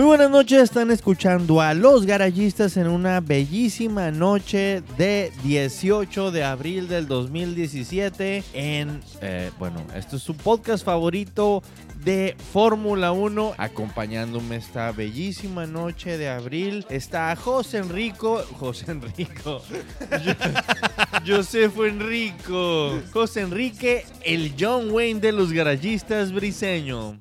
Muy buenas noches, están escuchando a Los Garayistas en una bellísima noche de 18 de abril del 2017 en, eh, bueno, esto es su podcast favorito de Fórmula 1. Acompañándome esta bellísima noche de abril está José Enrico, José Enrico, Josefo Enrico, José Enrique, el John Wayne de los Garayistas briseño.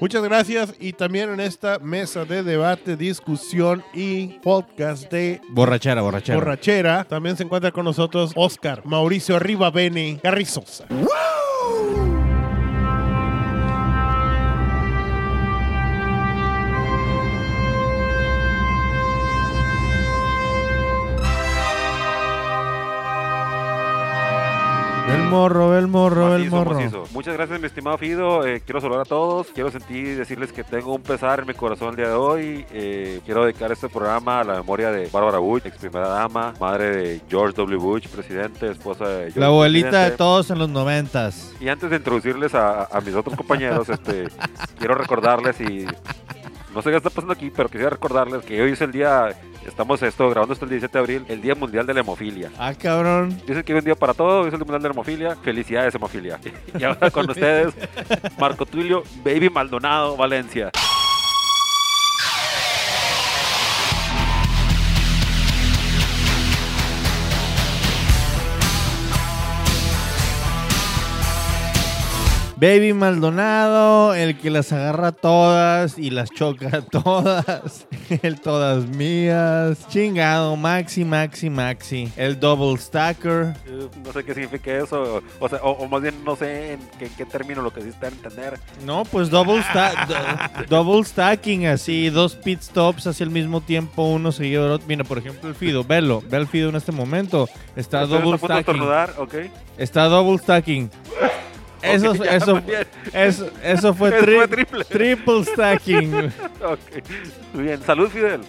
Muchas gracias y también en esta mesa de debate, discusión y podcast de Borrachera, borrachera. borrachera también se encuentra con nosotros Oscar Mauricio Arriba Bene Carrizosa. El morro, el morro, el Macizo, morro. macizo. Muchas gracias, mi estimado Fido. Eh, quiero saludar a todos. Quiero sentir decirles que tengo un pesar en mi corazón el día de hoy. Eh, quiero dedicar este programa a la memoria de Bárbara Bush, ex primera dama, madre de George W. Bush, presidente, esposa de George La abuelita de todos en los noventas. Y antes de introducirles a, a mis otros compañeros, este, quiero recordarles y no sé qué está pasando aquí, pero quisiera recordarles que hoy es el día, estamos esto grabando esto el 17 de abril, el Día Mundial de la Hemofilia. Ah, cabrón. Dicen que es un día para todo, es el Día Mundial de la Hemofilia. Felicidades, hemofilia. Y ahora con ustedes, Marco Tulio, Baby Maldonado, Valencia. Baby Maldonado, el que las agarra todas y las choca todas. El todas mías. Chingado, Maxi, Maxi, Maxi. El double stacker. Eh, No sé qué significa eso, o, sea, o, o más bien no sé en qué, qué término lo que sí está a entender. No, pues double, sta- do- double stacking, así, dos pit stops hacia el mismo tiempo, uno seguido del otro. Mira, por ejemplo, el Fido, velo, ve el Fido en este momento. Está double stacking. Está double stacking. Eso, Ok, ya, eso, eso, eso fue, Eso tri- fue triple. triple stacking. Ok. Muy bien, salud Fidel.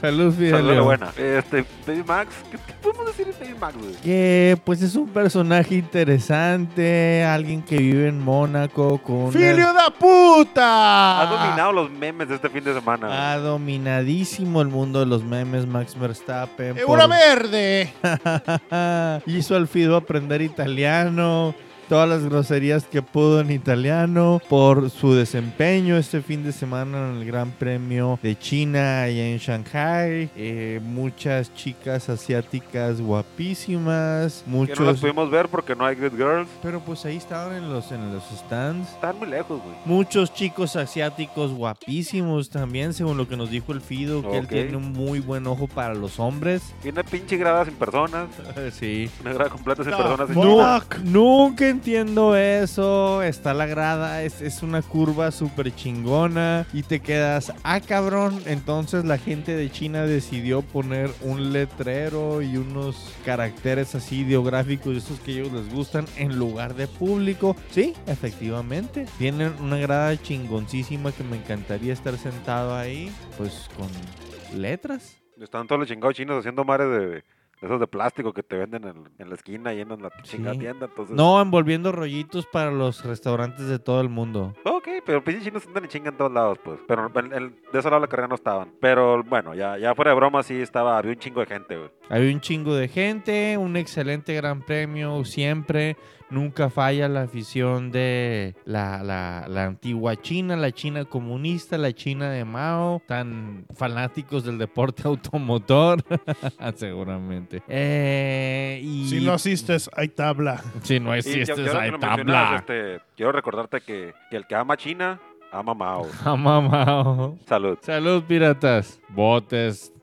Salud, Salud Fidelio. buena. Este, Baby Max, ¿qué, qué podemos decir de Baby Max, güey? Que pues es un personaje interesante, alguien que vive en Mónaco con una- ¡Filio da puta! Ha dominado los memes de este fin de semana. güey. ha dominadísimo el mundo de los memes Max Verstappen. ¡Es por- una verde! Hizo al Fido aprender italiano, todas las groserías que pudo en italiano, por su desempeño este fin de semana en el Gran Premio de China allá en Shanghai. Eh, muchas chicas asiáticas guapísimas, Que no las muchos... pudimos ver porque no hay Good Girls. Pero pues ahí estaban en los, en los stands. Están muy lejos, güey. Muchos chicos asiáticos guapísimos también, según lo que nos dijo el Fido, que él tiene un muy buen ojo para los hombres. Y una pinche grada sin personas. Sí. Una grada completa sin No, personas. no. Nu- nunca entiendo eso. Está la grada, es, es una curva súper chingona. Y te quedas, ah, cabrón. Entonces la gente de China decidió poner un letrero y unos caracteres así ideográficos, esos que a ellos les gustan, en lugar de público. Sí, efectivamente. Tienen una grada chingoncísima que me encantaría estar sentado ahí, pues con letras. Están todos los chingados chinos haciendo mares de, esos de plástico que te venden en, en la esquina y en la chingada Sí. tienda. Entonces, No, envolviendo rollitos para los restaurantes de todo el mundo. Ok, pero pinches chinos andan y chingan en todos lados, pues. Pero de ese lado de la carrera no estaban. Pero bueno, ya, ya fuera de broma, sí estaba, había un chingo de gente, güey. Había un chingo de gente, un excelente gran premio siempre. Nunca falla la afición de la, la- la antigua China, la China comunista, la China de Mao, tan fanáticos del deporte automotor, seguramente. Eh, y Si no asistes, hay tabla. si no Y ahora hay tabla. este, quiero recordarte que, que el que ama China, ama Mao. Ama Mao. Salud. Salud, piratas. Botes.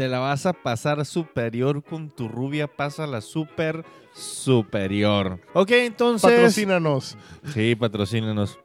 Te la vas a pasar superior con tu rubia, pasa la super superior. Ok, entonces. Patrocínanos. Sí, patrocínenos.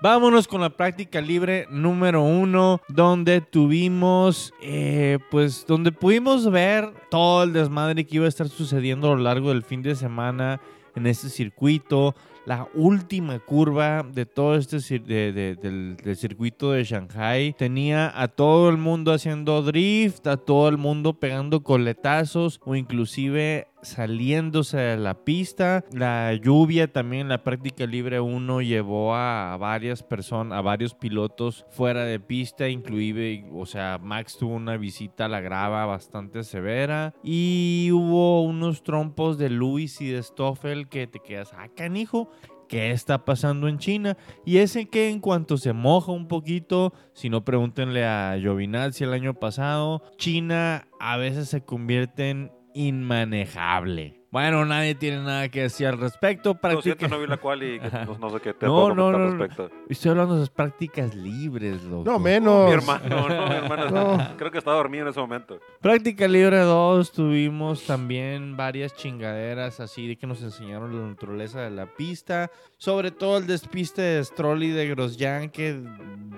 Vámonos con la práctica libre número uno, donde tuvimos, eh, pues, donde pudimos ver todo el desmadre que iba a estar sucediendo a lo largo del fin de semana en este circuito. La última curva de todo este de- de- del circuito de Shanghai tenía a todo el mundo haciendo drift, a todo el mundo pegando coletazos o inclusive saliéndose de la pista. La lluvia también la práctica libre 1 llevó a varias personas, a varios pilotos fuera de pista, inclusive, o sea, Max tuvo una visita a la grava bastante severa y hubo unos trompos de Luis y de Stoffel que te quedas, ah, canijo. ¿Qué está pasando en China? Y ese que en cuanto se moja un poquito, si no pregúntenle a Giovinazzi el año pasado, China a veces se convierte en inmanejable. Bueno, nadie tiene nada que decir al respecto. Lo siento, Practica... no vi la cual y que no, no sé qué te No, puedo no, no, al no. respecto. Estoy hablando de las prácticas libres, loco. No, menos. Mi hermano, no, mi hermano. No. Creo que estaba dormido en ese momento. Práctica Libre 2 tuvimos también varias chingaderas así de que nos enseñaron la naturaleza de la pista. Sobre todo el despiste de Stroll y de Grosjean que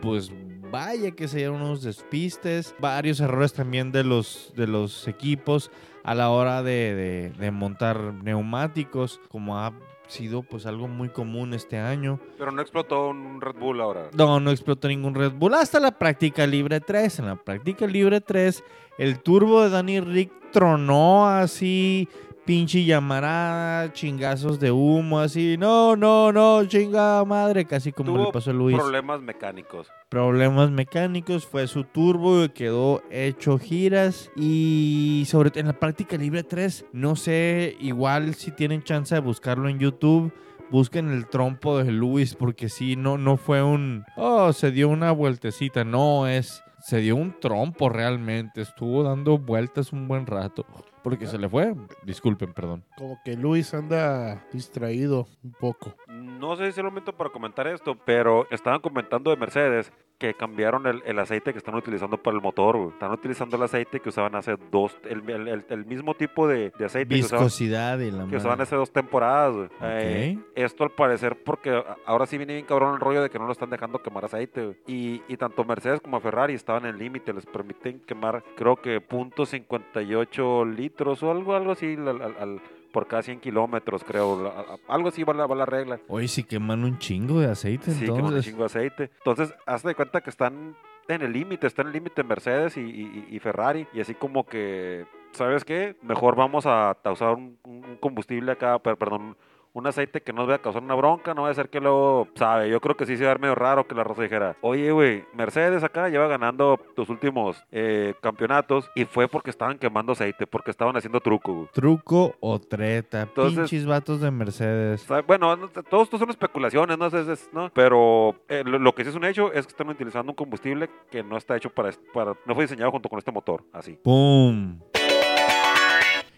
pues vaya que se dieron unos despistes. Varios errores también de los, de los equipos a la hora de, de- de montar neumáticos como ha sido pues algo muy común este año. Pero no explotó un Red Bull ahora. No, no explotó ningún Red Bull hasta la práctica libre 3. En la práctica libre 3, el turbo de Danny Rick tronó así, pinche llamarada, chingazos de humo, así. No, no, no, chingada madre, casi como Tuvo le pasó a Luis. Problemas mecánicos. Problemas mecánicos, fue su turbo y quedó hecho giras. Y sobre en la práctica libre 3, no sé, igual si tienen chance de buscarlo en YouTube. Busquen el trompo de Luis porque sí, no, no fue un... Oh, se dio una vueltecita. No, es... Se dio un trompo realmente. Estuvo dando vueltas un buen rato. Porque se le fue. Disculpen, perdón. Como que Luis anda distraído un poco. No sé si es el momento para comentar esto, pero estaban comentando de Mercedes que cambiaron el, el aceite que están utilizando para el motor. güey. Están utilizando el aceite que usaban hace dos, el, el- el- el mismo tipo de, de aceite que usaban, Viscosidad y la que usaban hace dos temporadas. güey. Eh, esto al parecer porque ahora sí viene bien cabrón el rollo de que no lo están dejando quemar aceite. güey. Y, y tanto Mercedes como Ferrari estaban en límite, les permiten quemar creo que .58 litros o algo, algo así al- al- al- por cada 100 kilómetros, creo. La- Algo así va la, va la regla. Oye, si queman un chingo de aceite, Sí, que un entonces. chingo de aceite. Entonces, hazte de cuenta que están en el límite, están en el límite Mercedes y, y- y Ferrari. Y así como que, ¿sabes qué? Mejor vamos a usar un, un combustible acá, per- perdón, un aceite que no nos vaya a causar una bronca, no va a ser que luego, sabe, yo creo que sí se va a ver medio raro que la Rosa dijera, oye, güey, Mercedes acá lleva ganando los últimos eh, campeonatos y fue porque estaban quemando aceite, porque estaban haciendo truco, güey. Truco o treta. Entonces- Pinches vatos de Mercedes. Bueno, no, todo esto son especulaciones, ¿no? Es- es- ¿no? Pero eh, lo, lo que sí es un hecho es que están utilizando un combustible que no está hecho para, para no fue diseñado junto con este motor, así. ¡Pum!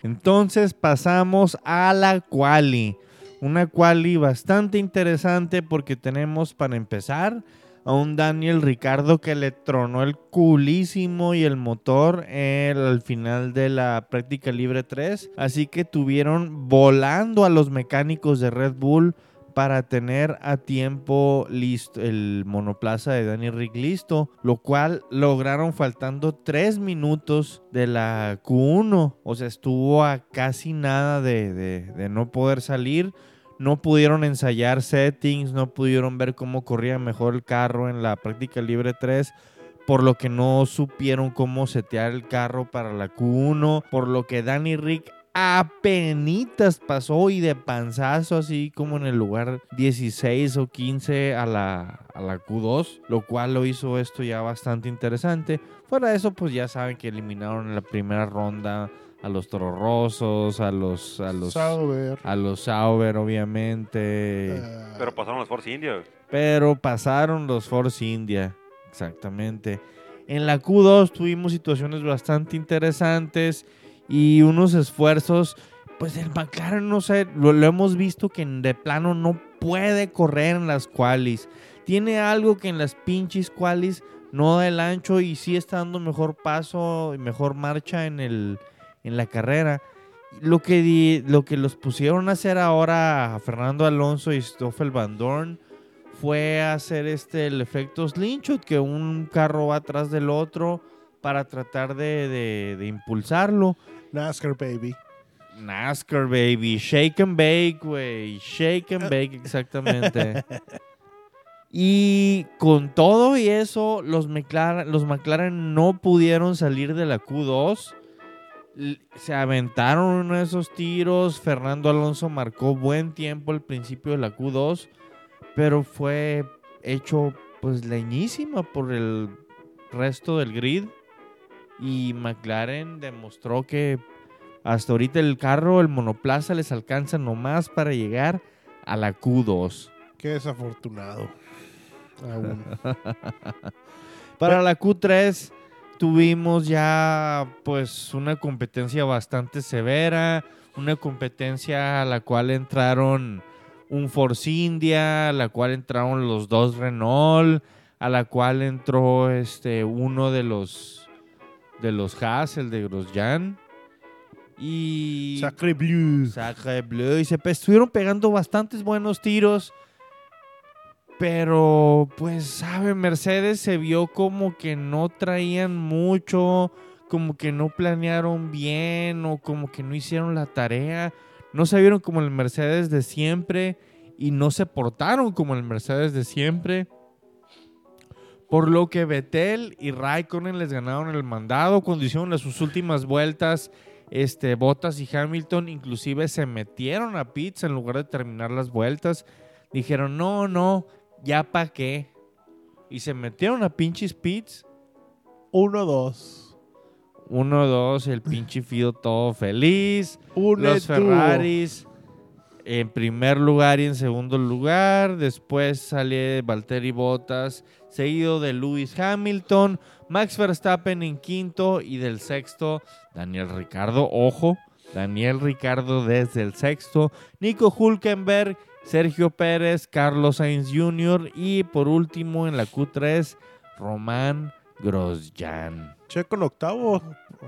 Entonces pasamos a la quali. Una quali bastante interesante porque tenemos para empezar a un Daniel Ricardo que le tronó el culísimo y el motor el- al final de la práctica libre 3. Así que tuvieron volando a los mecánicos de Red Bull para tener a tiempo listo el monoplaza de Danny Rick listo, lo cual lograron faltando 3 minutos de la Q1, o sea, estuvo a casi nada de no poder salir. No pudieron ensayar settings, no pudieron ver cómo corría mejor el carro en la práctica libre 3 por lo que no supieron cómo setear el carro para la Q1, por lo que Danny Rick apenitas pasó y de panzazo así como en el lugar 16 o 15 a la, a la Q2, lo cual lo hizo esto ya bastante interesante. Fuera de eso, pues ya saben que eliminaron en la primera ronda a los Tororosos, a los a los Sauber. a los Sauber obviamente. ah, Pero pasaron los Force India. Pero pasaron los Force India, exactamente. En la Q2 tuvimos situaciones bastante interesantes y unos esfuerzos. Pues el McLaren, no sé, lo, lo hemos visto que de plano no puede correr en las qualis. Tiene algo que en las pinches qualis no da el ancho y sí está dando mejor paso y mejor marcha en, el, en la carrera. Lo que, di- lo que los pusieron a hacer ahora a Fernando Alonso y Stoffel Van Dorn fue hacer este el efecto slingshot, que un carro va atrás del otro para tratar de, de- de impulsarlo. NASCAR Baby. NASCAR, baby. Shake and bake, güey. Shake and bake, exactamente. y con todo y eso, los McLaren, los McLaren no pudieron salir de la Q2. Se aventaron uno de esos tiros. Fernando Alonso marcó buen tiempo al principio de la Q2. Pero fue hecho pues leñísima por el resto del grid. Y McLaren demostró que hasta ahorita el carro, el monoplaza, les alcanza nomás para llegar a la Q2. Qué desafortunado. Aún. Para la Q3 tuvimos ya pues una competencia bastante severa, una competencia a la cual entraron un Force India, a la cual entraron los dos Renault, a la cual entró este uno de los de los Haas, el de Grosjean. Y Sacre Bleu. Sacre Bleu. Y se pe- estuvieron pegando bastantes buenos tiros. Pero, pues, sabe, Mercedes se vio como que no traían mucho, como que no planearon bien o como que no hicieron la tarea. No se vieron como el Mercedes de siempre y no se portaron como el Mercedes de siempre. Por lo que Vettel y Raikkonen les ganaron el mandado cuando hicieron las- sus últimas vueltas este, Bottas y Hamilton inclusive se metieron a pits en lugar de terminar las vueltas. Dijeron, no, no, ya pa' qué. Y se metieron a pinches pits. Uno, dos. Uno, dos, el pinche Fido todo feliz. Un Los. Ferraris en primer lugar y en segundo lugar. Después sale Valtteri Bottas, seguido de Lewis Hamilton. Max Verstappen en quinto y del sexto, Daniel Ricardo. Ojo, Daniel Ricardo desde el sexto. Nico Hulkenberg, Sergio Pérez, Carlos Sainz Jr. y por último en la Q3, Román Grosjean. Checo en octavo.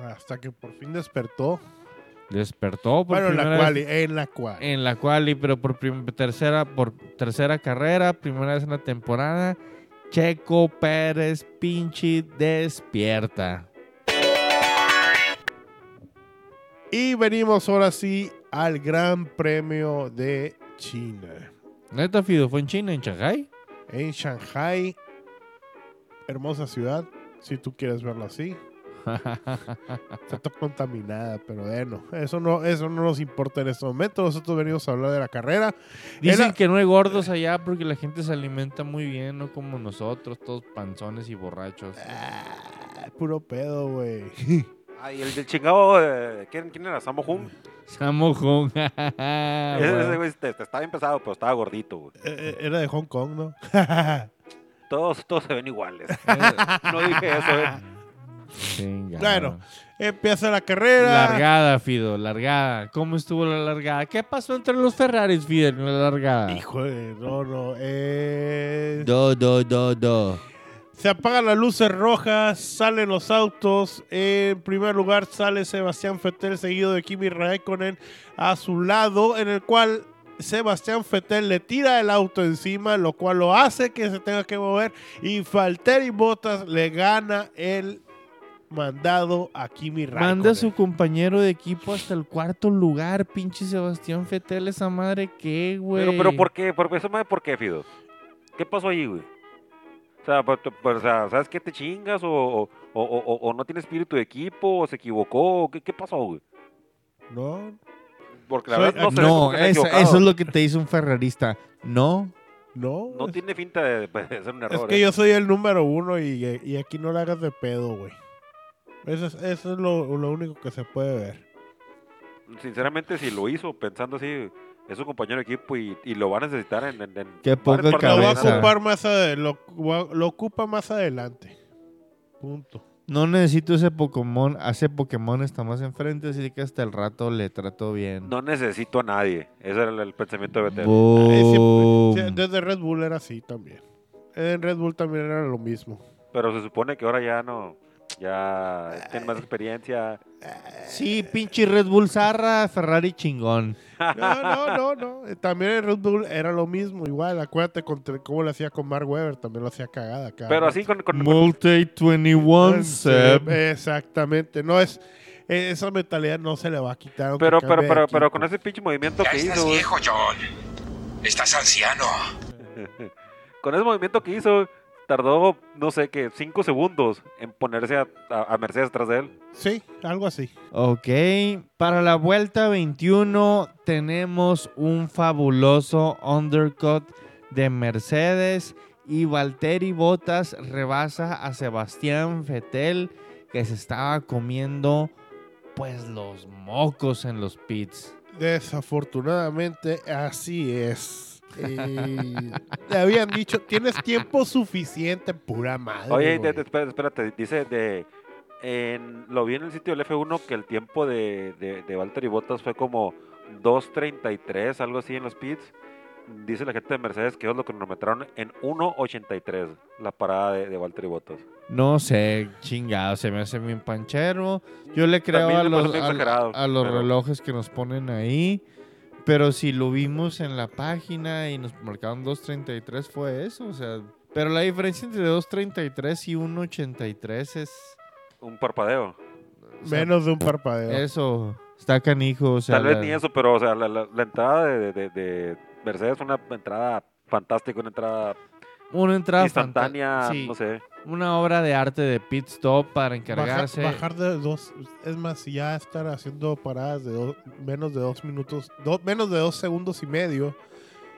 Hasta que por fin despertó. Despertó por Bueno, en la vez- quali. En la quali. en la cual, pero por tercera, por tercera carrera, primera vez en la temporada, Checo Pérez pinche despierta. Y venimos ahora sí al Gran Premio de China. Neta, Fido, fue en China, en Shanghai. En Shanghai. Hermosa ciudad, si tú quieres verlo así. Está todo contaminada, pero bueno, eso no, eso no nos importa en este momento. Nosotros venimos a hablar de la carrera. Dicen que no hay gordos allá porque la gente se alimenta muy bien, no como nosotros, todos panzones y borrachos. Ah, puro pedo, güey. Ay, el del chingado, eh, ¿quién, quién era? ¿Sammo Hung? Samo Hung. Ese, ese güey este, este, estaba bien pesado, pero estaba gordito, güey. Eh, eh, Era de Hong Kong, ¿no? Todos, todos se ven iguales. No dije eso, eh. Chinga. Bueno, Empieza la carrera. Largada, Fido, largada. ¿Cómo estuvo la largada? ¿Qué pasó entre los Ferraris, Fido, en la largada? Híjole, no, no. eh, Do, do, do, do. Se apagan las luces rojas, salen los autos. En primer lugar sale Sebastián Fettel, seguido de Kimi Raikkonen a su lado, en el cual Sebastián Fettel le tira el auto encima, lo cual lo hace que se tenga que mover. Y Valtteri Bottas le gana el mandado a Kimi Raikkonen. Manda a su compañero de equipo hasta el cuarto lugar, pinche Sebastián Fetel, esa madre qué, güey. Pero, pero ¿por qué? ¿Por, eso, madre, ¿por qué, Fido? ¿Qué pasó ahí, güey? O sea, por- por- o sea, ¿sabes qué te chingas? ¿O, o, o- o- o no tiene espíritu de equipo? ¿O se equivocó? ¿Qué, qué pasó, güey? No, Porque la Soy- verdad no se No, eso, es lo que te dice un ferrarista. No, no. No es- tiene finta de, de ser un error. Es que ¿eh? yo soy el número uno y, y aquí no le hagas de pedo, güey. Eso es, eso es lo, lo único que se puede ver. Sinceramente, si lo hizo pensando así, es su compañero de equipo y, y lo va a necesitar en... en, en Qué partes Lo va a ocupar más ade- lo, lo ocupa más adelante. Punto. no necesito ese Pokémon. Hace Pokémon está más enfrente, así que hasta el rato le trato bien. No necesito a nadie. Ese era el, el pensamiento de Betel. Boom. desde Red Bull era así también. En Red Bull también era lo mismo. Pero se supone que ahora ya no... Ya tiene más experiencia. Sí, pinche Red Bull Zarra, Ferrari chingón. No, no, no, no. Eh, También en Red Bull era lo mismo. Igual, acuérdate contra, cómo lo hacía con Mark Webber. También lo hacía cagada. cada Pero así con... con- Multi 21 Seb. Exactamente. No es. eh, esa mentalidad no se le va a quitar. Pero, pero, pero, pero con ese pinche movimiento Ya que estás hizo, güey, viejo, John. Estás anciano. con ese movimiento que hizo, tardó, no sé qué, cinco segundos en ponerse a, a- a Mercedes tras de él. Sí, algo así. Ok, para la vuelta 21 tenemos un fabuloso undercut de Mercedes y Valtteri Bottas rebasa a Sebastián Vettel que se estaba comiendo pues los mocos en los pits. Desafortunadamente, así es. Eh, le habían dicho, tienes tiempo suficiente, pura madre. Oye, güey. de- de- espérate, espérate, dice de... En, lo vi en el sitio del F1 que el tiempo de, de, de Valtteri Bottas fue como 2.33, algo así en los pits. Dice la gente de Mercedes que ellos lo cronometraron en 1.83 la parada de, de Valtteri Bottas. No sé, chingado, se me hace bien panchero. Yo le creo a los, a- los pero- relojes que nos ponen ahí. Pero si lo vimos en la página y nos marcaron 2.33 fue eso, o sea... Pero la diferencia entre 2.33 y 1.83 es... Un parpadeo. o sea, Menos de un parpadeo. Eso, está canijo, o sea... Tal vez la- ni eso, pero o sea, la, la- la entrada de, de- de Mercedes fue una entrada fantástica, una entrada Una entrada instantánea, fanta- sí, no sé. Una obra de arte de pit stop para Baja- encargarse... bajar de dos. Es más, si ya estar haciendo paradas de dos- menos de dos minutos, do- menos de dos segundos y medio,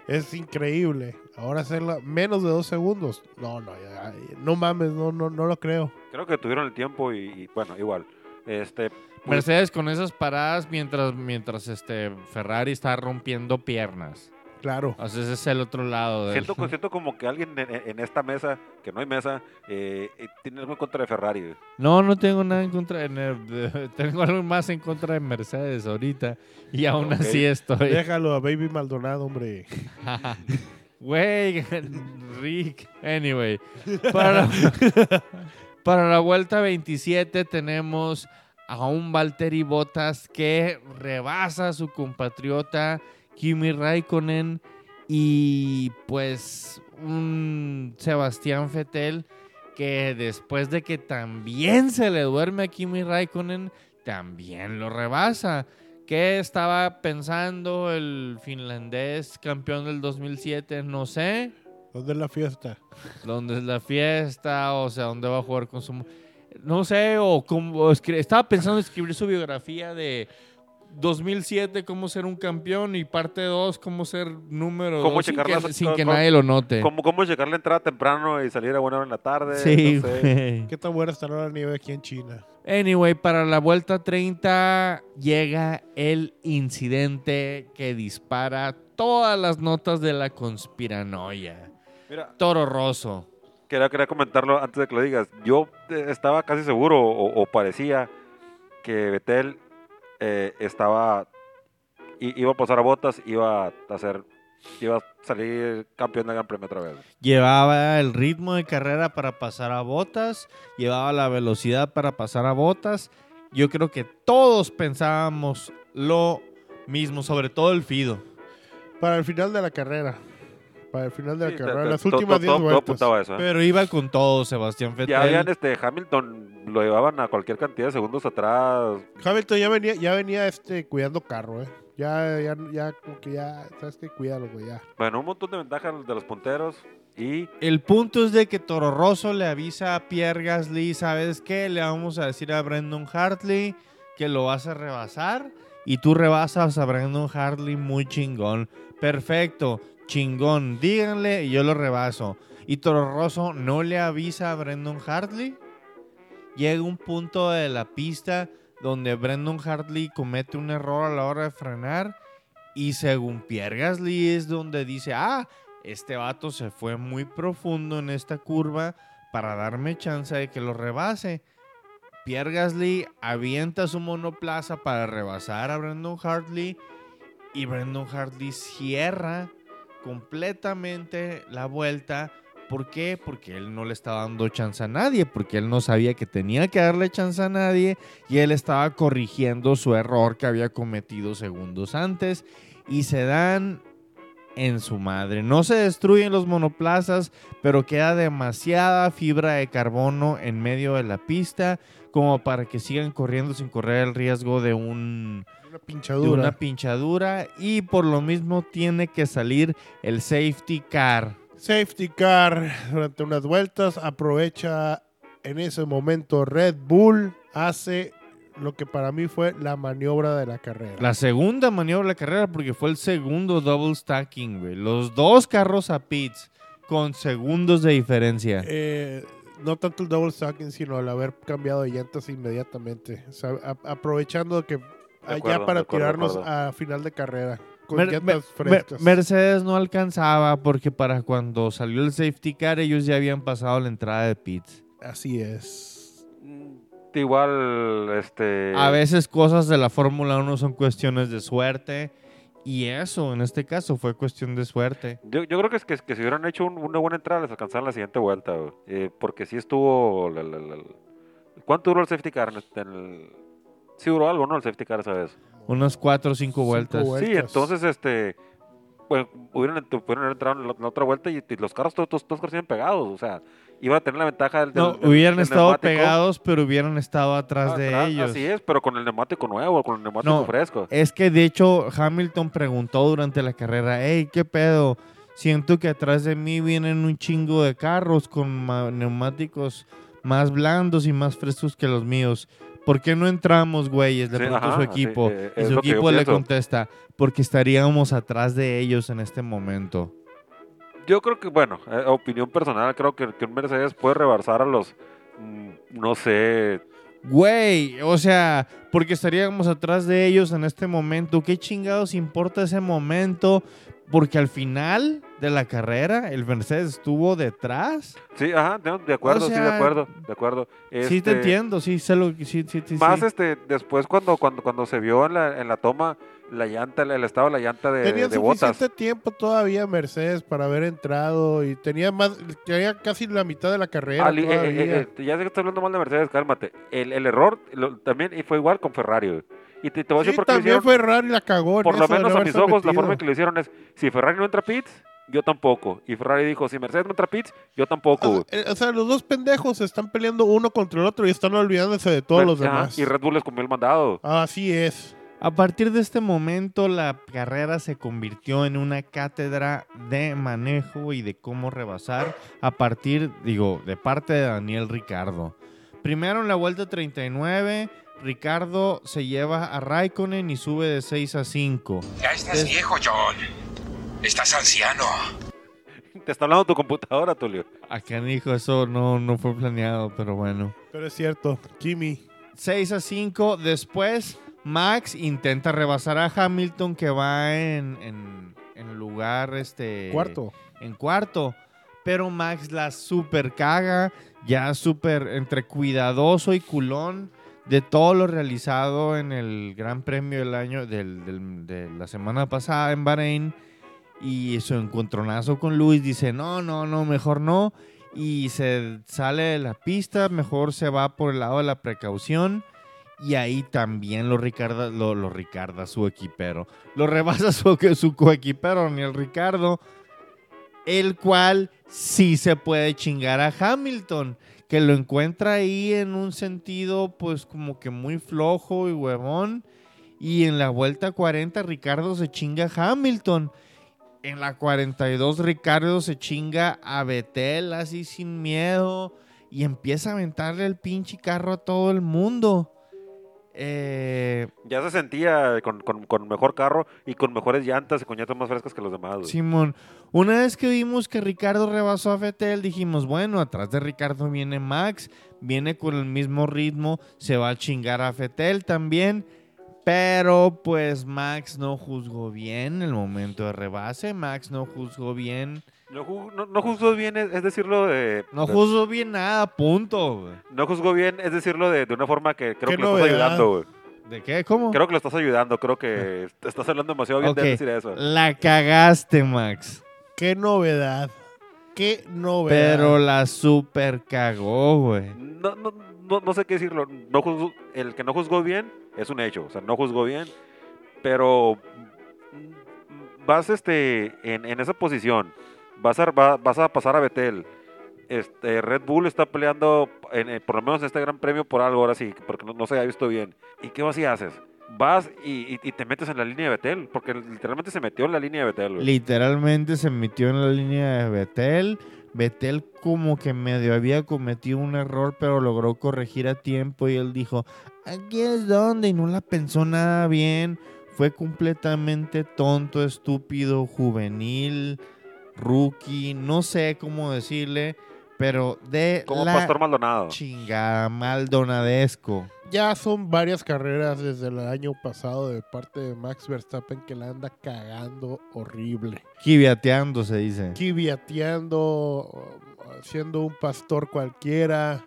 es increíble. Ahora hacerla menos de dos segundos. No, no, ya- no mames, no, no, no lo creo. Creo que tuvieron el tiempo y, y, bueno, igual. Este, pues, Mercedes con esas paradas mientras, mientras este Ferrari está rompiendo piernas. Claro. O sea, ese es el otro lado. del- siento, siento como que alguien en, en esta mesa, que no hay mesa, eh, eh, tiene algo en contra de Ferrari. No, no tengo nada en contra de... de- Tengo algo más en contra de Mercedes ahorita. Y aún así estoy... Déjalo a Baby Maldonado, hombre. Güey, Rick. Anyway. Para, para la vuelta 27 tenemos a un Valtteri Bottas que rebasa a su compatriota Kimi Raikkonen y pues un Sebastián Vettel que después de que también se le duerme a Kimi Raikkonen, también lo rebasa. ¿Qué estaba pensando el finlandés campeón del 2007? No sé. ¿Dónde es la fiesta? ¿Dónde es la fiesta? O sea, ¿dónde va a jugar con su... No sé, o, cómo- o escri- estaba pensando en escribir su biografía de 2007, cómo ser un campeón, y parte 2, cómo ser número Cómo 2, sin checar que, sin que nadie lo note. ¿Cómo, ¿Cómo llegar la entrada temprano y salir a buena hora en la tarde? Sí, No sé. ¿Qué tan buena estará la nieve aquí en China? Anyway, para la vuelta 30 llega el incidente que dispara todas las notas de la conspiranoia. Mira, Toro Rosso. quería, quería comentarlo antes de que lo digas. Yo eh, estaba casi seguro, o, o parecía, que Betel eh, estaba. i- iba a pasar a botas, iba a hacer. iba a salir campeón del Gran Premio otra vez. Llevaba el ritmo de carrera para pasar a botas, llevaba la velocidad para pasar a botas. Yo creo que todos pensábamos lo mismo, sobre todo el Fido. Para el final de la carrera. Para el final de la Sí, carrera. las últimas todo- 10 todo- todo vueltas. apuntaba a eso, ¿eh? Pero iba con todo, Sebastián Vettel. Ya habían este Hamilton, lo llevaban a cualquier cantidad de segundos atrás. Hamilton ya venía, ya venía este, cuidando carro, ¿eh? Ya, ya, ya, como que ya, ¿sabes qué? Cuídalo, güey, ya. Bueno, un montón de ventajas de los punteros. Y El punto es de que Toro Rosso le avisa a Pierre Gasly, ¿sabes qué? Le vamos a decir a Brendan Hartley que lo vas a rebasar y tú rebasas a Brendan Hartley muy chingón. Perfecto, chingón, díganle y yo lo rebaso. Y Toro Rosso no le avisa a Brendan Hartley. Llega un punto de la pista donde Brendan Hartley comete un error a la hora de frenar y según Pierre Gasly es donde dice, ah, este vato se fue muy profundo en esta curva para darme chance de que lo rebase. Pierre Gasly avienta su monoplaza para rebasar a Brandon Hartley y Brandon Hartley cierra completamente la vuelta. ¿Por qué? Porque él no le estaba dando chance a nadie, porque él no sabía que tenía que darle chance a nadie y él estaba corrigiendo su error que había cometido segundos antes y se dan en su madre. No se destruyen los monoplazas, pero queda demasiada fibra de carbono en medio de la pista como para que sigan corriendo sin correr el riesgo de un Una de pinchadura. una pinchadura y por lo mismo tiene que salir el safety car. Safety car durante unas vueltas. Aprovecha en ese momento Red Bull. Hace lo que para mí fue la maniobra de la carrera. La segunda maniobra de la carrera porque fue el segundo double stacking, güey. Los dos carros a pits con segundos de diferencia. Eh, no tanto el double stacking, sino el haber cambiado de llantas inmediatamente. O sea, a- aprovechando que acuerdo, ya para tirarnos a final de carrera. Con Mer- Mer- frescas. Mercedes no alcanzaba porque para cuando salió el safety car ellos ya habían pasado la entrada de pits. Así es. Mm, Igual, este... A veces cosas de la Fórmula 1 son cuestiones de suerte y eso en este caso fue cuestión de suerte. Yo, yo creo que, es que, que si hubieran hecho un- una buena entrada les alcanzaban la siguiente vuelta. Eh, porque sí estuvo... la- la- la- ¿Cuánto duró el safety car? en el- Sí duró algo, ¿no? El safety car esa vez. Unas cuatro o cinco Cinco vueltas. vueltas. Sí, entonces, este... Pudieron, pudieron haber entrado en la, la otra vuelta y, y los carros todos, todos, todos corrían pegados. O sea, iban a tener la ventaja del... No, del- del- hubieran del estado neumático. pegados, pero hubieran estado atrás de Atrás, ellos. Así es, pero con el neumático nuevo, con el neumático No, fresco. Es que de hecho Hamilton preguntó durante la carrera, hey, ¿qué pedo? Siento que atrás de mí vienen un chingo de carros con neumáticos más blandos y más frescos que los míos. ¿Por qué no entramos, güeyes? Le Sí, preguntó ajá, su equipo. eh, y su equipo le pienso. contesta, porque estaríamos atrás de ellos en este momento. Yo creo que, bueno, eh, opinión personal, creo que, que un Mercedes puede rebasar a los, mm, no sé, Güey, o sea, porque estaríamos atrás de ellos en este momento. ¿Qué chingados importa ese momento? Porque al final de la carrera, el Mercedes estuvo detrás. sí, ajá, no, de acuerdo, sí, de acuerdo, de acuerdo. Sí, te Este, entiendo, sí, sé lo que sí, sí, sí, Más sí. este, después cuando, cuando, cuando se vio en la, en la toma la llanta, el, el estado de la llanta de, Tenía de botas. suficiente tiempo todavía Mercedes para haber entrado y tenía más, tenía casi la mitad de la carrera Ali, eh, eh, eh, ya sé que estás hablando mal de Mercedes, cálmate. El, el error lo- también y fue igual con Ferrari. Y te, te voy a Sí, por qué también hicieron. Ferrari la cagó. en Por lo menos no a mis ojos, la forma en que lo hicieron es, si Ferrari no entra a pits, yo tampoco. Y Ferrari dijo, si Mercedes no entra a pits, yo tampoco. güey. O sea, eh, o sea, los dos pendejos se están peleando uno contra el otro y están olvidándose de todos Red- los demás. Y Red Bull les comió el mandado. Así es. A partir de este momento, la carrera se convirtió en una cátedra de manejo y de cómo rebasar a partir, digo, de parte de Daniel Ricardo. Primero en la vuelta 39, Ricardo se lleva a Raikkonen y sube de 6 a 5. Ya estás Es- viejo, John. Estás anciano. Te está hablando tu computadora, Tulio. Acá dijo eso no, no fue planeado, pero bueno. Pero es cierto. Kimi. 6 a 5. Después, Max intenta rebasar a Hamilton que va en, en, en lugar este Cuarto. En cuarto. Pero Max la super caga. Ya súper entre cuidadoso y culón de todo lo realizado en el Gran Premio del año del- del- de la semana pasada en Bahrein. Y su encontronazo con Luis dice, no, no, no, mejor no. Y se sale de la pista, mejor se va por el lado de la precaución. Y ahí también lo Ricarda, lo, lo Ricarda, su equipero. Lo rebasa su, su coequipero, ni el Ricardo. El cual sí se puede chingar a Hamilton. Que lo encuentra ahí en un sentido, pues como que muy flojo y huevón. Y en la vuelta 40, Ricardo se chinga a Hamilton. En la 42, Ricardo se chinga a Betel así sin miedo. Y empieza a aventarle el pinche carro a todo el mundo. Eh, Ya se sentía con, con- con mejor carro y con mejores llantas y con llantas más frescas que los demás. güey. Simón, una vez que vimos que Ricardo rebasó a Fetel, dijimos, bueno, atrás de Ricardo viene Max, viene con el mismo ritmo, se va a chingar a Fetel también. Pero pues Max no juzgó bien el momento de rebase, Max no juzgó bien, No, no, no juzgó bien, es, es decirlo de... no juzgó bien nada, punto. güey. no juzgó bien, es decirlo de, de una forma que creo que lo estás ayudando. güey. ¿De qué? ¿Cómo? Creo que lo estás ayudando, creo que estás hablando demasiado bien Ok, de decir eso. La cagaste, Max. Qué novedad. Qué novedad. Pero la super cagó, güey. No, no, no, no sé qué decirlo. No el que no juzgó bien es un hecho. O sea, no juzgó bien, pero vas este, en, en esa posición, vas a, va- a pasar a Betel. Este, Red Bull está peleando, en, eh, por lo menos en este gran premio, por algo ahora sí, porque no, se ha visto bien. ¿Y qué vas y haces? Vas y, te metes en la línea de Betel, porque literalmente se metió en la línea de Betel. Literalmente se metió en la línea de Betel. Betel como que medio había cometido un error, pero logró corregir a tiempo y él dijo, aquí es donde, y no la pensó nada bien. Fue completamente tonto, estúpido, juvenil, rookie, no sé cómo decirle, pero de Como la Pastor Maldonado. chingada maldonadesco. Ya son varias carreras desde el año pasado de parte de Max Verstappen que la anda cagando horrible. Kiviateando se dice. Kiviateando, siendo un pastor cualquiera,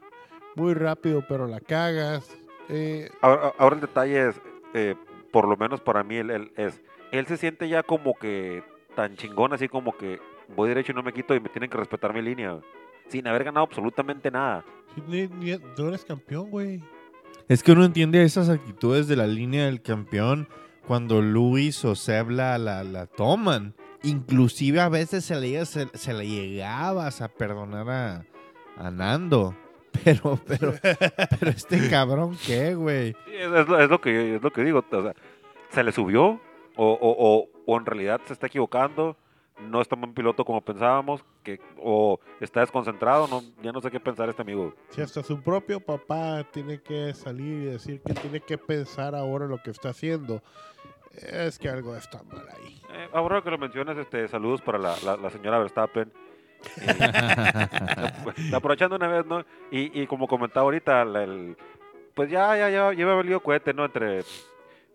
muy rápido pero la cagas. Eh, Ahora, ahora el detalle es, eh, por lo menos para mí, él, él es, él se siente ya como que tan chingón, así como que voy derecho y no me quito y me tienen que respetar mi línea, güey, sin haber ganado absolutamente nada. ni- ni- no eres campeón, güey. Es que uno entiende esas actitudes de la línea del campeón cuando Luis o Sebla la, la toman. Inclusive a veces se le, se, se le llegabas a perdonar a, a Nando. Pero, pero, pero este cabrón, ¿qué, güey? Sí, es, es lo, es lo que, es lo que digo, o sea, se le subió o, o, o, o en realidad se está equivocando, no es tan buen piloto como pensábamos, que, o está desconcentrado, no, ya no sé qué pensar este amigo. Si hasta su propio papá tiene que salir y decir que tiene que pensar ahora lo que está haciendo, es que algo está mal ahí. Eh, ahora que lo mencionas, este, saludos para la, la- la señora Verstappen. Eh, aprovechando una vez, ¿no? Y, y como comentaba ahorita, la- el, pues ya, ya, ya, ya me valió cohete, ¿no? Entre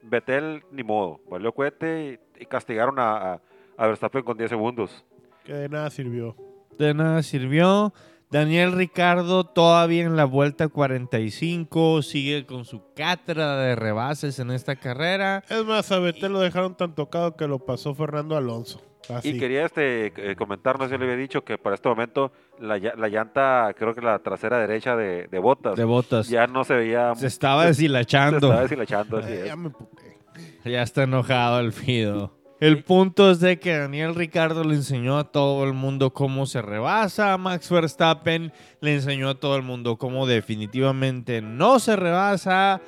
Betel, ni modo, valió cohete y, y castigaron a, a, a Verstappen con 10 segundos. Que de nada sirvió. De nada sirvió. Daniel Ricardo todavía en la vuelta 45 sigue con su cátedra de rebases en esta carrera. Es más, a Betel lo dejaron tan tocado que lo pasó Fernando Alonso. Así. Y quería este eh, comentar, no sé si le había dicho, que para este momento la, la llanta, creo que la trasera derecha de, de botas, De botas. ya no se veía... Se estaba se deshilachando. estaba deshilachando, así es. ya me puté. Ya está enojado el Fido. El punto es de que Daniel Ricardo le enseñó a todo el mundo cómo se rebasa. Max Verstappen le enseñó a todo el mundo cómo definitivamente no se rebasa.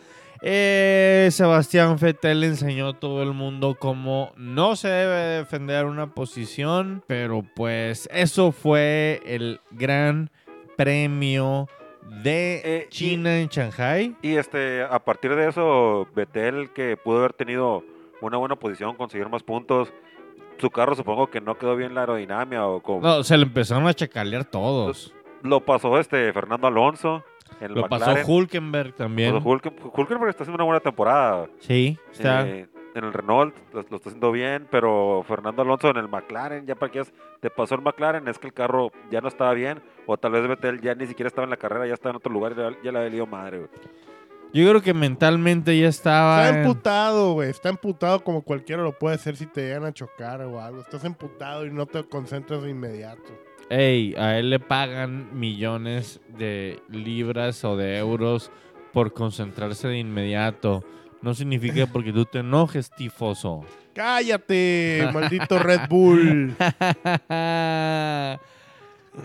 Eh, Sebastián Vettel enseñó a todo el mundo cómo no se debe defender una posición. Pero pues eso fue el gran premio de Eh, y- China en Shanghai. Y este, a partir de eso, Betel, que pudo haber tenido una buena posición, conseguir más puntos, su carro supongo que no quedó bien la aerodinámica o como... No, se le empezaron a chacalear todos. Lo pasó este Fernando Alonso el Lo pasó. Hulkenberg también. Pasó Hulken- Hulkenberg está haciendo una buena temporada. Sí, está. Eh, en el Renault lo, lo está haciendo bien, pero Fernando Alonso en el McLaren, ya para que te pasó el McLaren, es que el carro ya no estaba bien, o tal vez Betel ya ni siquiera estaba en la carrera, ya estaba en otro lugar y ya, le había lido madre. güey. Yo creo que mentalmente ya estaba. Está emputado, güey. Está emputado como cualquiera lo puede hacer si te llegan a chocar o algo. Estás emputado y no te concentras de inmediato. Ey, a él le pagan millones de libras o de euros por concentrarse de inmediato. No significa porque tú te enojes, tifoso. ¡Cállate, maldito Red Bull!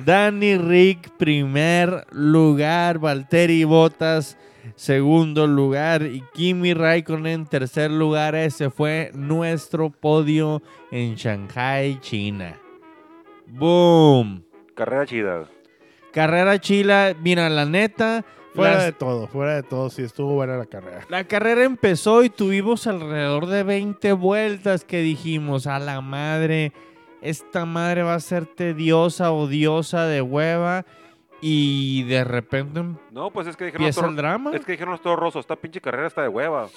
Danny Rick, primer lugar. Valtteri Bottas, segundo lugar. Y Kimi Raikkonen, tercer lugar. Ese fue nuestro podio en Shanghai, China. ¡Boom! Carrera chida. Carrera chila. Mira, la neta. Fuera las- de todo, fuera de todo, sí estuvo buena la carrera. La carrera empezó y tuvimos alrededor de 20 vueltas que dijimos, a la madre, esta madre va a ser tediosa, odiosa, de hueva. Y de repente No, pues es que dijeron los el drama. es que dijeron los toros rosos, esta pinche carrera está de hueva.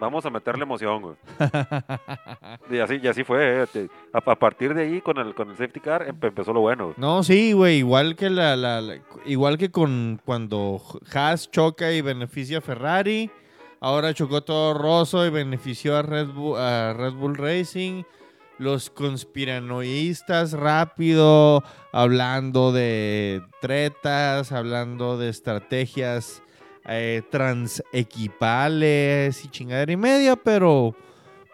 Vamos a meterle emoción, güey. Y así, y así fue. eh, A, a partir de ahí, con el, con el safety car, empe- empezó lo bueno. güey. No, sí, güey, igual que la, la- la- igual que con cuando Haas choca y beneficia a Ferrari, ahora chocó todo Rosso y benefició a Red Bull, a Red Bull Racing. Los conspiranoístas rápido hablando de tretas, hablando de estrategias eh, transequipales y chingadera y media, pero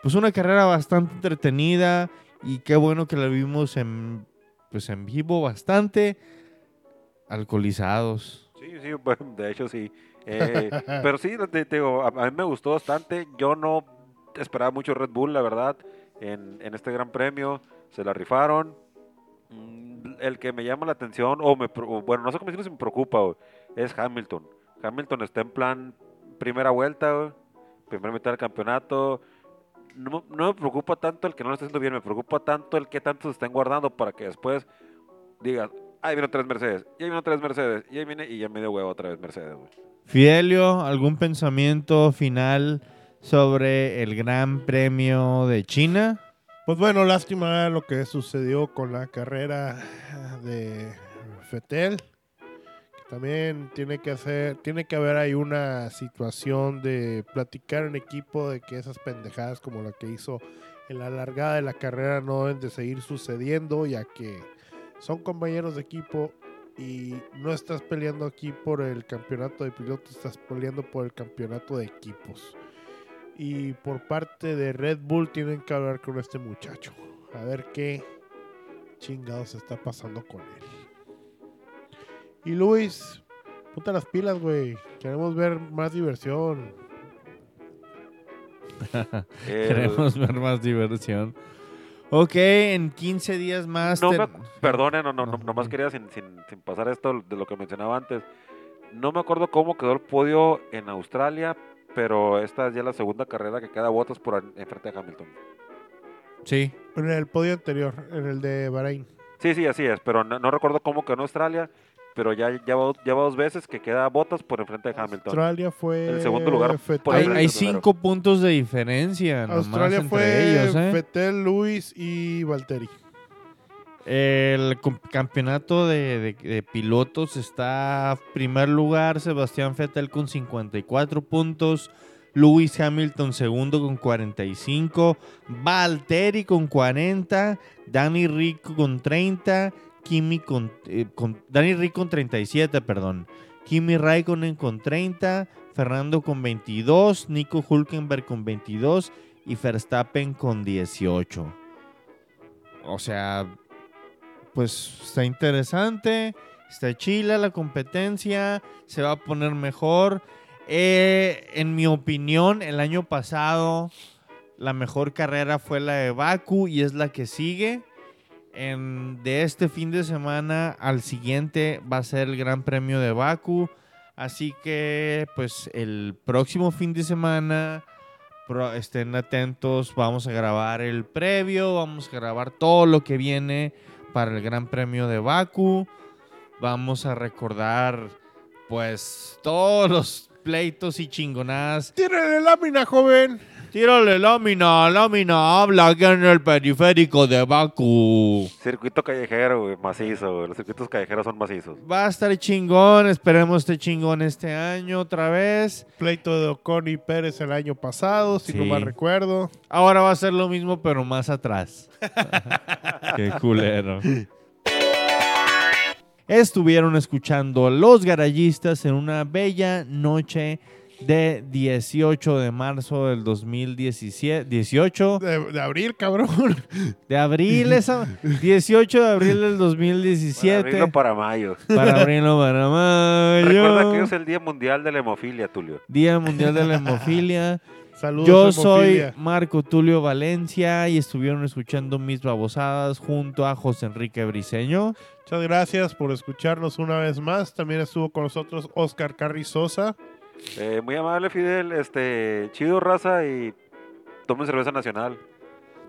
pues una carrera bastante entretenida Y qué bueno que la vimos en, pues en vivo bastante. Alcoholizados. Sí, sí, bueno, de hecho sí. Eh, pero sí, te, te digo, a, a mí me gustó bastante. Yo no esperaba mucho Red Bull, la verdad, en, en este gran premio. Se la rifaron. Mm, El que me llama la atención, o me, o bueno, no sé cómo decirlo si me preocupa, es Hamilton. Hamilton está en plan primera vuelta, güey, primera mitad del campeonato. No, no me preocupa tanto el que no lo esté haciendo bien, me preocupa tanto el que tanto se estén guardando para que después digas, ahí vino tres Mercedes, y ahí vino tres Mercedes, y ahí viene, y ya me dio huevo otra vez Mercedes, güey. Fidelio, ¿algún pensamiento final sobre el Gran Premio de China? Pues bueno, lástima lo que sucedió con la carrera de Fetel. También tiene que hacer, tiene que haber ahí una situación de platicar en equipo de que esas pendejadas como la que hizo en la largada de la carrera no deben de seguir sucediendo, ya que son compañeros de equipo y no estás peleando aquí por el campeonato de pilotos, estás peleando por el campeonato de equipos. Y por parte de Red Bull tienen que hablar con este muchacho. A ver qué chingados está pasando con él. Y Luis, puta las pilas, güey. Queremos ver más diversión. Queremos ver más diversión. Ok, en 15 días más. No te- me, perdone, no, no, no, No, nomás quería sin, sin, sin pasar esto de lo que mencionaba antes. No me acuerdo cómo quedó el podio en Australia, pero esta es ya la segunda carrera que queda botas por en- enfrente de Hamilton. Sí. En el podio anterior, en el de Bahrein. Sí, sí, así es, pero no, no recuerdo cómo quedó en Australia, pero ya, ya, va, ya va dos veces que queda botas por enfrente de Hamilton. Australia fue. El segundo lugar por Hay, cinco puntos de diferencia. nomás Australia entre fue ellos, ¿eh? Vettel, Luis y Valtteri. El campeonato de, de- de pilotos está primer lugar Sebastián Vettel con 54 puntos, Lewis Hamilton segundo con 45, Valtteri con 40, Danny Rick con 30, Kimi con, eh, con- Danny Rick con 37, perdón, Kimi Raikkonen con 30, Fernando con 22, Nico Hulkenberg con 22 y Verstappen con 18. O sea, pues está interesante, está chila la competencia, se va a poner mejor. Eh, en mi opinión, el año pasado la mejor carrera fue la de Baku y es la que sigue. En- de este fin de semana al siguiente va a ser el Gran Premio de Baku. Así que, pues, el próximo fin de semana estén atentos. Vamos a grabar el previo, vamos a grabar todo lo que viene para el Gran Premio de Baku. Vamos a recordar, pues, todos los pleitos y chingonadas. ¡Tírale lámina, joven! Tírale lámina, lámina, habla aquí en el periférico de Baku. Circuito callejero, güey, macizo, güey. Los circuitos callejeros son macizos. Va a estar chingón, esperemos este chingón este año otra vez. Pleito de Ocon y Pérez el año pasado, si no mal recuerdo. Ahora va a ser lo mismo, pero más atrás. Qué culero. Estuvieron escuchando Los Garayistas en una bella noche de 18 de marzo del 2017. 18 De, de abril, cabrón. de abril, esa, 18 de abril del Para 2017. abrirlo para mayo. Para abrirlo para mayo. Recuerda que es el Día Mundial de la Hemofilia, Tulio. Día Mundial de la Hemofilia. Saludos. Yo soy. Marco Tulio Valencia y estuvieron escuchando mis babosadas junto a José Enrique Briseño. Muchas gracias por escucharnos una vez más. También estuvo con nosotros Oscar Carrizosa. Eh, muy amable, Fidel. Este, chido, raza, y tomen cerveza nacional.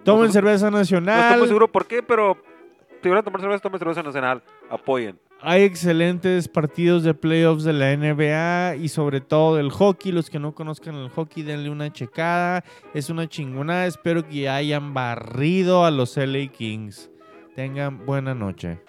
Tomen No, cerveza No estoy nacional. muy seguro por qué, pero si van a tomar cerveza, tomen cerveza nacional. Apoyen. Hay excelentes partidos de playoffs de la NBA y sobre todo del hockey. Los que no conozcan el hockey, denle una checada. Es una chingonada. Espero que hayan barrido a los LA Kings. Tengan buena noche.